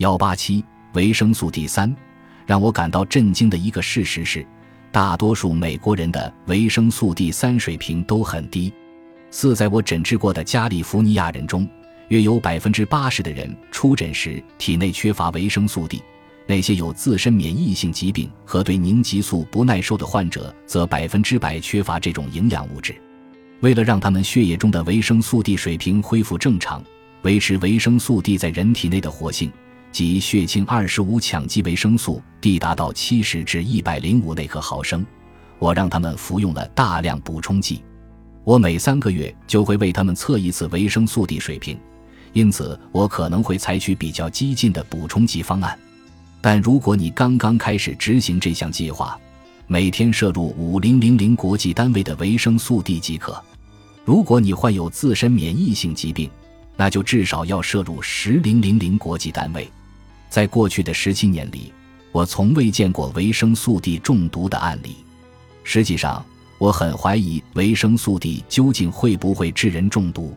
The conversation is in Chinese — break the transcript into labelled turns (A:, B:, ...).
A: 幺八七维生素 D 三，让我感到震惊的一个事实是，大多数美国人的维生素 D 三水平都很低。四，在我诊治过的加利福尼亚人中，约有百分之八十的人出诊时体内缺乏维生素 D。那些有自身免疫性疾病和对凝集素不耐受的患者，则百分之百缺乏这种营养物质。为了让他们血液中的维生素 D 水平恢复正常，维持维生素 D 在人体内的活性，即血清二十五羟基维生素 D 达到七十至一百零五内克毫升，我让他们服用了大量补充剂。我每三个月就会为他们测一次维生素 D 水平，因此我可能会采取比较激进的补充剂方案。但如果你刚刚开始执行这项计划，每天摄入五零零零国际单位的维生素 D 即可。如果你患有自身免疫性疾病，那就至少要摄入十零零零国际单位。在过去的十七年里，我从未见过维生素 D 中毒的案例。实际上，我很怀疑维生素 D 究竟会不会致人中毒。